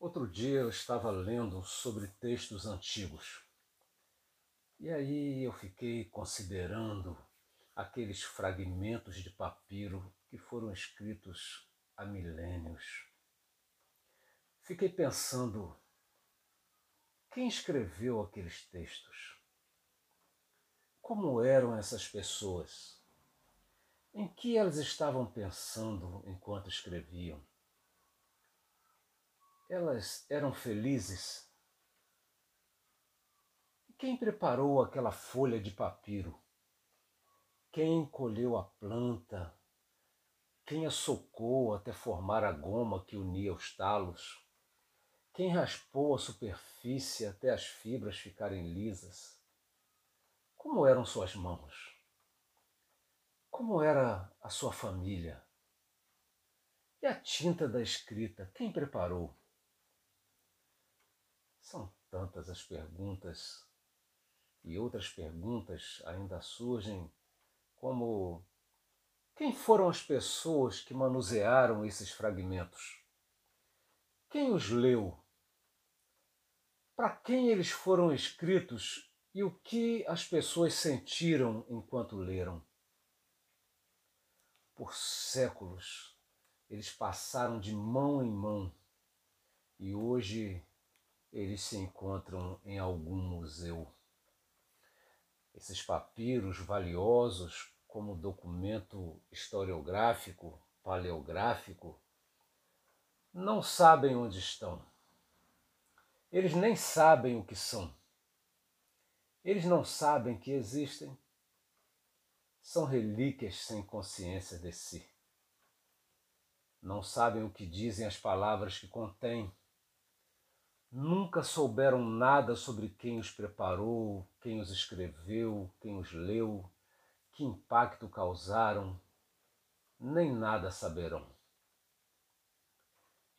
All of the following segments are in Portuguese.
Outro dia eu estava lendo sobre textos antigos. E aí eu fiquei considerando aqueles fragmentos de papiro que foram escritos há milênios. Fiquei pensando quem escreveu aqueles textos? Como eram essas pessoas? Em que elas estavam pensando enquanto escreviam? Elas eram felizes? Quem preparou aquela folha de papiro? Quem colheu a planta? Quem a socou até formar a goma que unia os talos? Quem raspou a superfície até as fibras ficarem lisas? Como eram suas mãos? Como era a sua família? E a tinta da escrita, quem preparou? São tantas as perguntas e outras perguntas ainda surgem, como quem foram as pessoas que manusearam esses fragmentos? Quem os leu? Para quem eles foram escritos e o que as pessoas sentiram enquanto leram? Por séculos, eles passaram de mão em mão e hoje eles se encontram em algum museu. Esses papiros valiosos, como documento historiográfico, paleográfico, não sabem onde estão. Eles nem sabem o que são. Eles não sabem que existem. São relíquias sem consciência de si. Não sabem o que dizem as palavras que contêm nunca souberam nada sobre quem os preparou, quem os escreveu, quem os leu, que impacto causaram, nem nada saberão.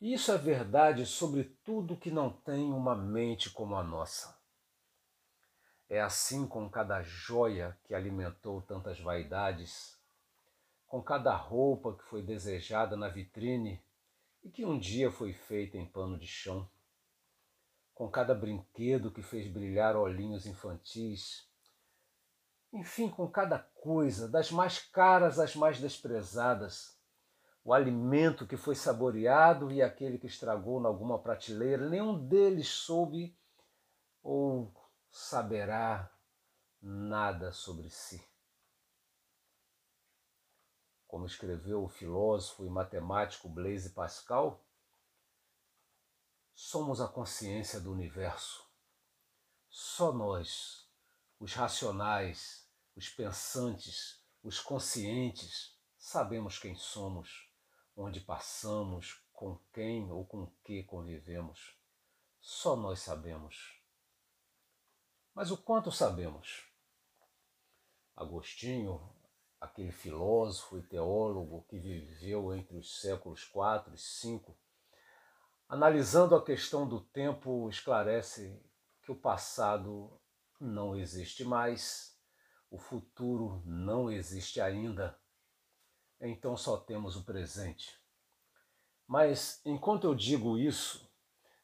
E isso é verdade sobre tudo que não tem uma mente como a nossa. É assim com cada joia que alimentou tantas vaidades, com cada roupa que foi desejada na vitrine e que um dia foi feita em pano de chão com cada brinquedo que fez brilhar olhinhos infantis. Enfim, com cada coisa, das mais caras às mais desprezadas. O alimento que foi saboreado e aquele que estragou em alguma prateleira, nenhum deles soube ou saberá nada sobre si. Como escreveu o filósofo e matemático Blaise Pascal, Somos a consciência do universo. Só nós, os racionais, os pensantes, os conscientes, sabemos quem somos, onde passamos, com quem ou com que convivemos. Só nós sabemos. Mas o quanto sabemos? Agostinho, aquele filósofo e teólogo que viveu entre os séculos IV e V, Analisando a questão do tempo, esclarece que o passado não existe mais, o futuro não existe ainda, então só temos o presente. Mas enquanto eu digo isso,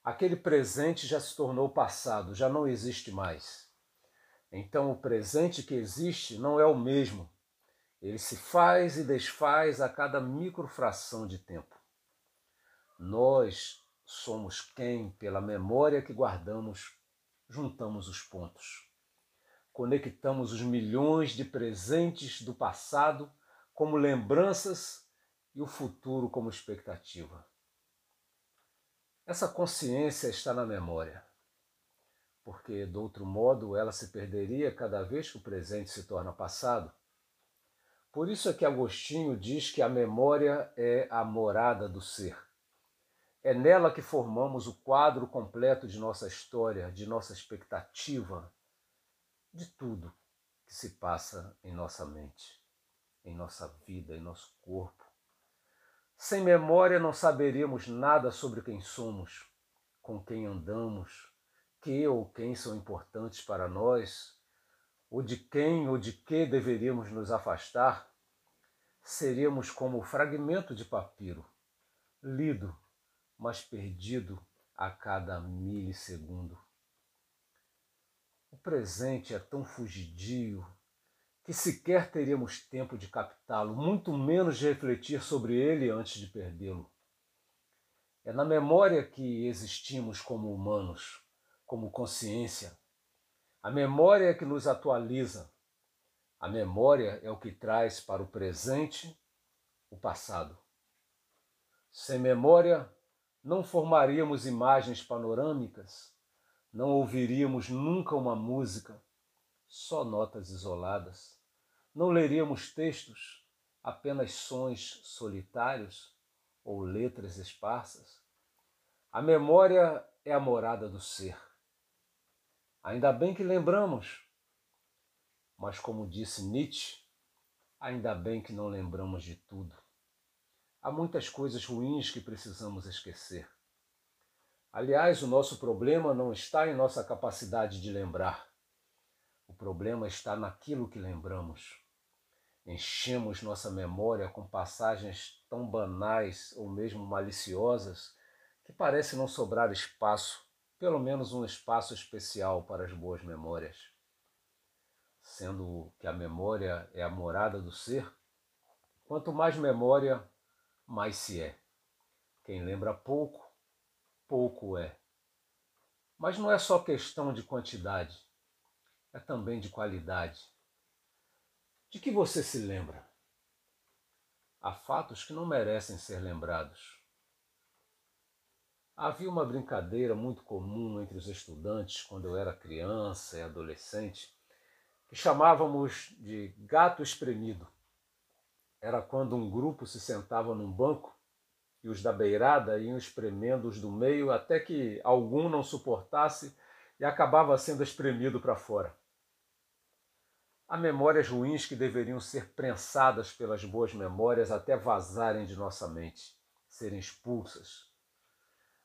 aquele presente já se tornou passado, já não existe mais. Então o presente que existe não é o mesmo. Ele se faz e desfaz a cada microfração de tempo. Nós somos quem, pela memória que guardamos, juntamos os pontos. Conectamos os milhões de presentes do passado como lembranças e o futuro como expectativa. Essa consciência está na memória, porque, de outro modo, ela se perderia cada vez que o presente se torna passado. Por isso é que Agostinho diz que a memória é a morada do ser. É nela que formamos o quadro completo de nossa história, de nossa expectativa, de tudo que se passa em nossa mente, em nossa vida, em nosso corpo. Sem memória não saberíamos nada sobre quem somos, com quem andamos, que ou quem são importantes para nós, ou de quem ou de que deveríamos nos afastar. Seríamos como o fragmento de papiro, lido mas perdido a cada milissegundo. O presente é tão fugidio que sequer teríamos tempo de captá-lo, muito menos de refletir sobre ele antes de perdê-lo. É na memória que existimos como humanos, como consciência. A memória é que nos atualiza. A memória é o que traz para o presente o passado. Sem memória, não formaríamos imagens panorâmicas, não ouviríamos nunca uma música, só notas isoladas. Não leríamos textos, apenas sons solitários ou letras esparsas. A memória é a morada do ser. Ainda bem que lembramos, mas como disse Nietzsche, ainda bem que não lembramos de tudo. Há muitas coisas ruins que precisamos esquecer. Aliás, o nosso problema não está em nossa capacidade de lembrar. O problema está naquilo que lembramos. Enchemos nossa memória com passagens tão banais ou mesmo maliciosas que parece não sobrar espaço, pelo menos um espaço especial para as boas memórias. Sendo que a memória é a morada do ser, quanto mais memória, mais se é. Quem lembra pouco, pouco é. Mas não é só questão de quantidade, é também de qualidade. De que você se lembra? Há fatos que não merecem ser lembrados. Havia uma brincadeira muito comum entre os estudantes quando eu era criança e adolescente, que chamávamos de gato espremido. Era quando um grupo se sentava num banco e os da beirada iam espremendo os do meio até que algum não suportasse e acabava sendo espremido para fora. Há memórias ruins que deveriam ser prensadas pelas boas memórias até vazarem de nossa mente, serem expulsas.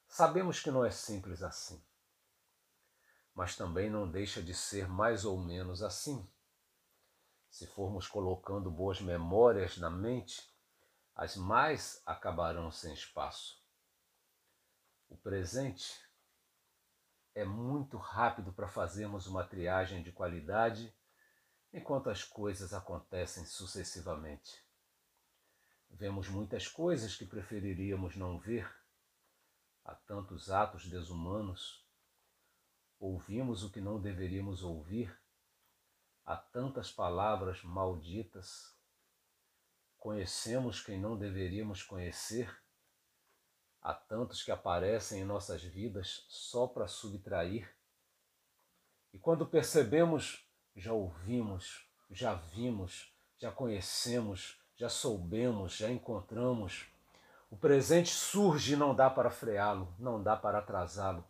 Sabemos que não é simples assim, mas também não deixa de ser mais ou menos assim. Se formos colocando boas memórias na mente, as mais acabarão sem espaço. O presente é muito rápido para fazermos uma triagem de qualidade enquanto as coisas acontecem sucessivamente. Vemos muitas coisas que preferiríamos não ver. Há tantos atos desumanos. Ouvimos o que não deveríamos ouvir. Há tantas palavras malditas Conhecemos quem não deveríamos conhecer. Há tantos que aparecem em nossas vidas só para subtrair. E quando percebemos, já ouvimos, já vimos, já conhecemos, já soubemos, já encontramos. O presente surge e não dá para freá-lo, não dá para atrasá-lo.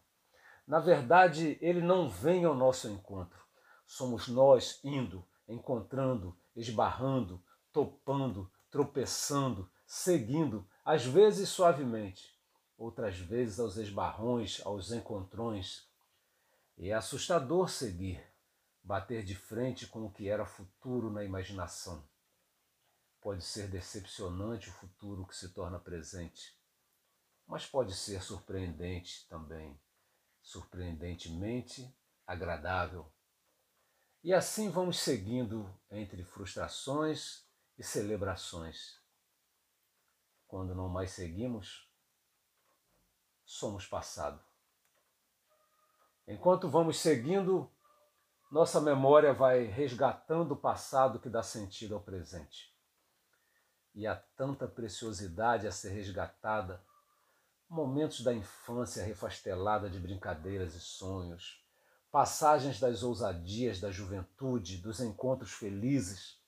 Na verdade, ele não vem ao nosso encontro. Somos nós indo, encontrando, esbarrando, topando, tropeçando, seguindo, às vezes suavemente, outras vezes aos esbarrões, aos encontrões. E é assustador seguir, bater de frente com o que era futuro na imaginação. Pode ser decepcionante o futuro que se torna presente, mas pode ser surpreendente também, surpreendentemente agradável. E assim vamos seguindo entre frustrações e celebrações. Quando não mais seguimos, somos passado. Enquanto vamos seguindo, nossa memória vai resgatando o passado que dá sentido ao presente. E há tanta preciosidade a ser resgatada, momentos da infância refastelada de brincadeiras e sonhos, passagens das ousadias da juventude, dos encontros felizes,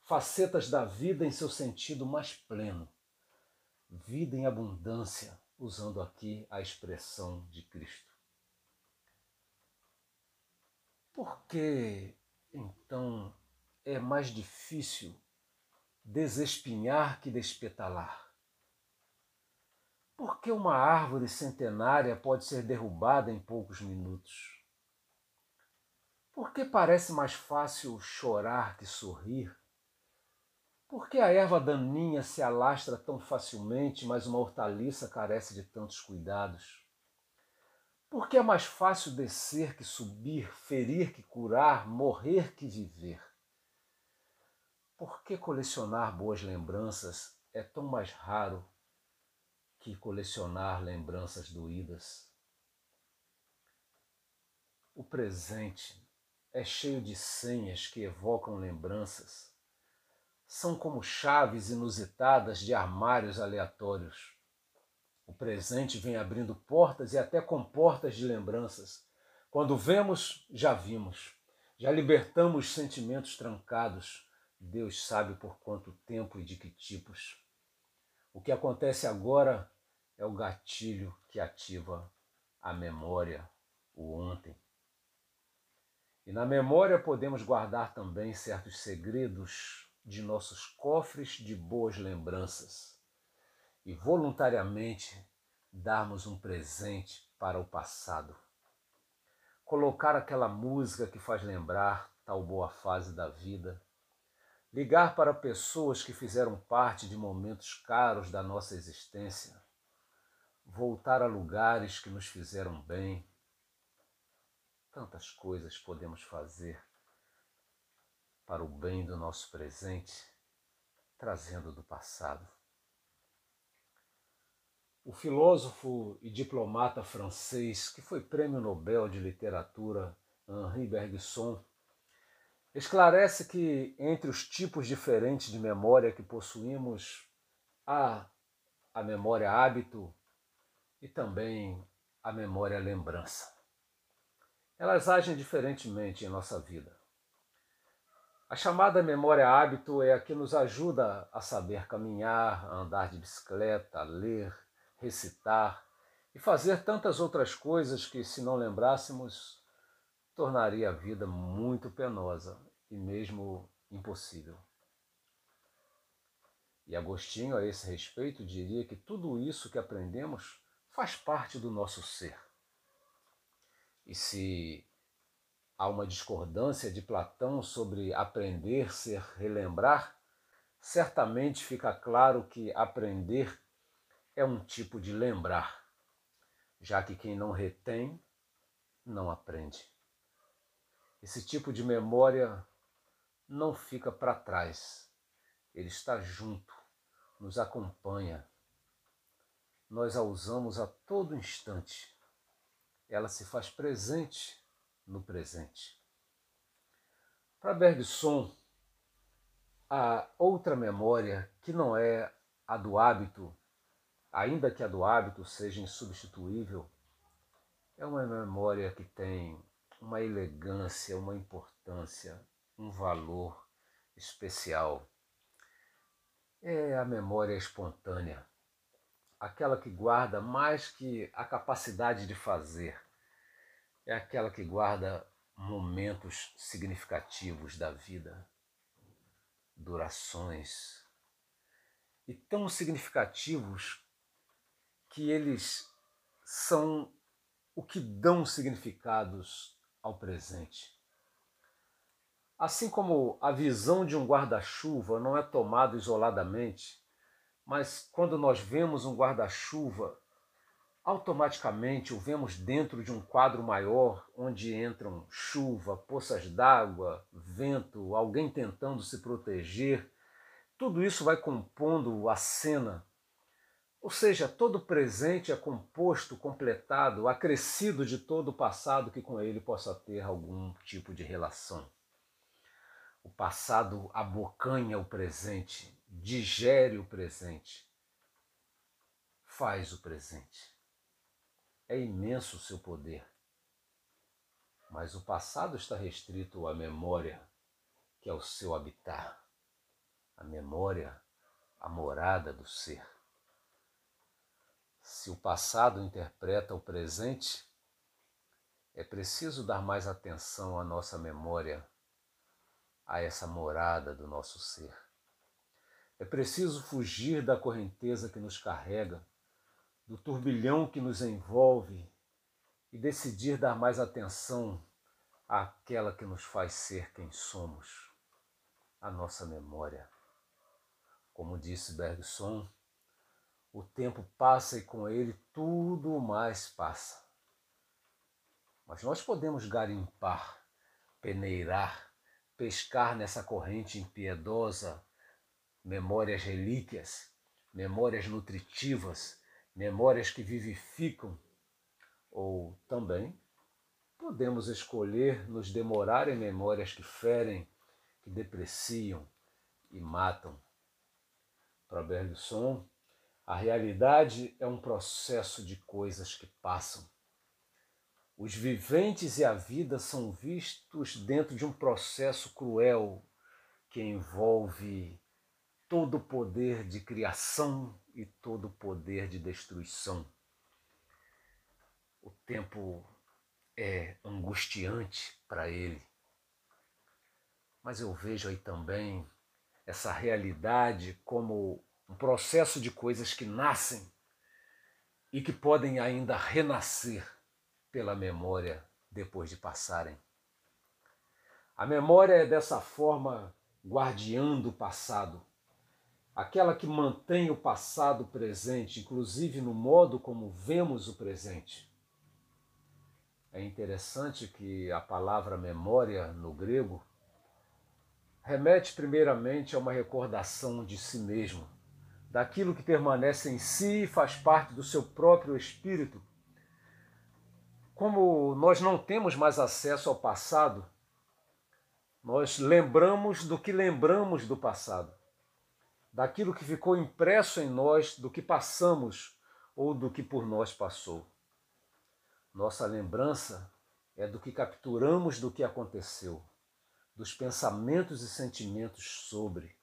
facetas da vida em seu sentido mais pleno. Vida em abundância, usando aqui a expressão de Cristo. Por que, então, é mais difícil desespinhar que despetalar? Por que uma árvore centenária pode ser derrubada em poucos minutos? Por que parece mais fácil chorar que sorrir? Por que a erva daninha se alastra tão facilmente, mas uma hortaliça carece de tantos cuidados? Porque é mais fácil descer que subir, ferir que curar, morrer que viver. Por que colecionar boas lembranças é tão mais raro que colecionar lembranças doídas? O presente é cheio de senhas que evocam lembranças. São como chaves inusitadas de armários aleatórios. O presente vem abrindo portas e até comportas de lembranças. Quando vemos, já vimos. Já libertamos sentimentos trancados. Deus sabe por quanto tempo e de que tipos. O que acontece agora é o gatilho que ativa a memória, o ontem. E na memória podemos guardar também certos segredos de nossos cofres de boas lembranças e voluntariamente darmos um presente para o passado. Colocar aquela música que faz lembrar tal boa fase da vida. Ligar para pessoas que fizeram parte de momentos caros da nossa existência. Voltar a lugares que nos fizeram bem Tantas coisas podemos fazer para o bem do nosso presente, trazendo do passado. O filósofo e diplomata francês, que foi prêmio Nobel de Literatura, Henri Bergson, esclarece que entre os tipos diferentes de memória que possuímos, há a memória hábito e também a memória lembrança elas agem diferentemente em nossa vida. A chamada memória hábito é a que nos ajuda a saber caminhar, a andar de bicicleta, a ler, recitar e fazer tantas outras coisas que, se não lembrássemos, tornaria a vida muito penosa e mesmo impossível. E Agostinho, a esse respeito, diria que tudo isso que aprendemos faz parte do nosso ser. E se há uma discordância de Platão sobre aprender ser relembrar, certamente fica claro que aprender é um tipo de lembrar, já que quem não retém não aprende. Esse tipo de memória não fica para trás, ele está junto, nos acompanha. Nós a usamos a todo instante ela se faz presente no presente. Para Bergson, a outra memória que não é a do hábito, ainda que a do hábito seja insubstituível, é uma memória que tem uma elegância, uma importância, um valor especial. É a memória espontânea aquela que guarda mais que a capacidade de fazer, é aquela que guarda momentos significativos da vida, durações, e tão significativos que eles são o que dão significados ao presente. Assim como a visão de um guarda-chuva não é tomada isoladamente, mas quando nós vemos um guarda-chuva, automaticamente o vemos dentro de um quadro maior, onde entram chuva, poças d'água, vento, alguém tentando se proteger. Tudo isso vai compondo a cena. Ou seja, todo presente é composto, completado, acrescido de todo o passado que com ele possa ter algum tipo de relação. O passado abocanha o presente, digere o presente, faz o presente. É imenso o seu poder. Mas o passado está restrito à memória, que é o seu habitat. A memória, a morada do ser. Se o passado interpreta o presente, é preciso dar mais atenção à nossa memória, a essa morada do nosso ser. É preciso fugir da correnteza que nos carrega, do turbilhão que nos envolve e decidir dar mais atenção àquela que nos faz ser quem somos, a nossa memória. Como disse Bergson, o tempo passa e com ele tudo mais passa. Mas nós podemos garimpar, peneirar, pescar nessa corrente impiedosa memórias relíquias, memórias nutritivas, memórias que vivificam, ou também podemos escolher nos demorar em memórias que ferem, que depreciam e matam. Para Bergson, a realidade é um processo de coisas que passam. Os viventes e a vida são vistos dentro de um processo cruel que envolve todo o poder de criação e todo o poder de destruição. O tempo é angustiante para ele. Mas eu vejo aí também essa realidade como um processo de coisas que nascem e que podem ainda renascer pela memória depois de passarem. A memória é dessa forma guardiã do passado, aquela que mantém o passado presente, inclusive no modo como vemos o presente. É interessante que a palavra memória no grego remete primeiramente a uma recordação de si mesmo, daquilo que permanece em si e faz parte do seu próprio espírito. Como nós não temos mais acesso ao passado, nós lembramos do que lembramos do passado daquilo que ficou impresso em nós, do que passamos ou do que por nós passou. Nossa lembrança é do que capturamos do que aconteceu, dos pensamentos e sentimentos sobre,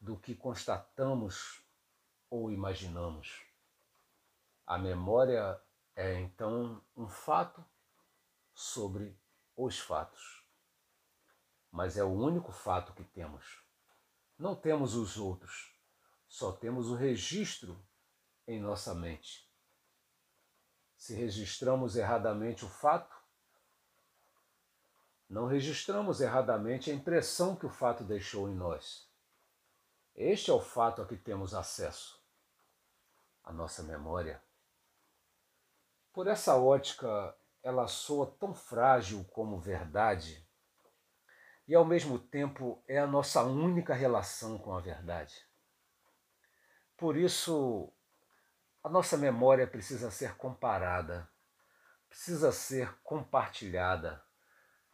do que constatamos ou imaginamos. A memória é então um fato sobre os fatos, mas é o único fato que temos. Não temos os outros, só temos o registro em nossa mente. Se registramos erradamente o fato, não registramos erradamente a impressão que o fato deixou em nós. Este é o fato a que temos acesso, a nossa memória. Por essa ótica, ela soa tão frágil como verdade e ao mesmo tempo é a nossa única relação com a verdade. Por isso, a nossa memória precisa ser comparada, precisa ser compartilhada,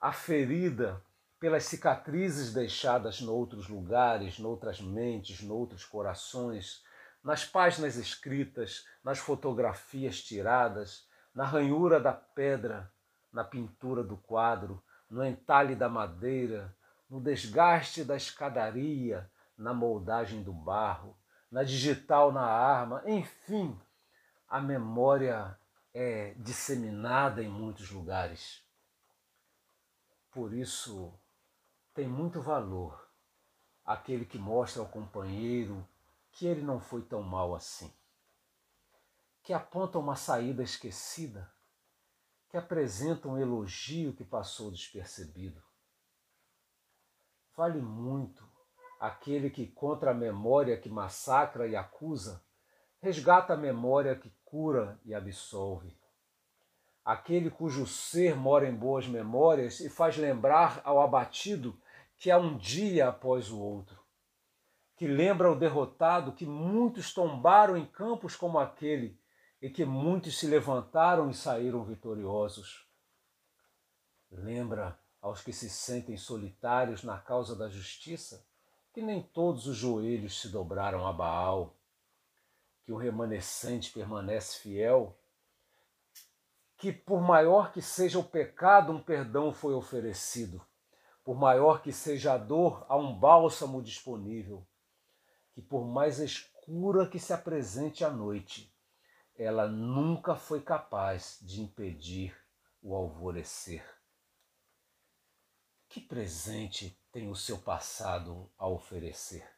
aferida pelas cicatrizes deixadas noutros lugares, noutras mentes, noutros corações, nas páginas escritas, nas fotografias tiradas, na ranhura da pedra, na pintura do quadro, no entalhe da madeira, no desgaste da escadaria, na moldagem do barro, na digital na arma, enfim, a memória é disseminada em muitos lugares. Por isso, tem muito valor aquele que mostra ao companheiro que ele não foi tão mal assim, que aponta uma saída esquecida que apresenta um elogio que passou despercebido. Vale muito aquele que, contra a memória que massacra e acusa, resgata a memória que cura e absolve. Aquele cujo ser mora em boas memórias e faz lembrar ao abatido que há um dia após o outro. Que lembra ao derrotado que muitos tombaram em campos como aquele e que muitos se levantaram e saíram vitoriosos. Lembra aos que se sentem solitários na causa da justiça? Que nem todos os joelhos se dobraram a Baal, que o remanescente permanece fiel, que por maior que seja o pecado, um perdão foi oferecido, por maior que seja a dor, há um bálsamo disponível, que por mais escura que se apresente a noite, ela nunca foi capaz de impedir o alvorecer. Que presente tem o seu passado a oferecer?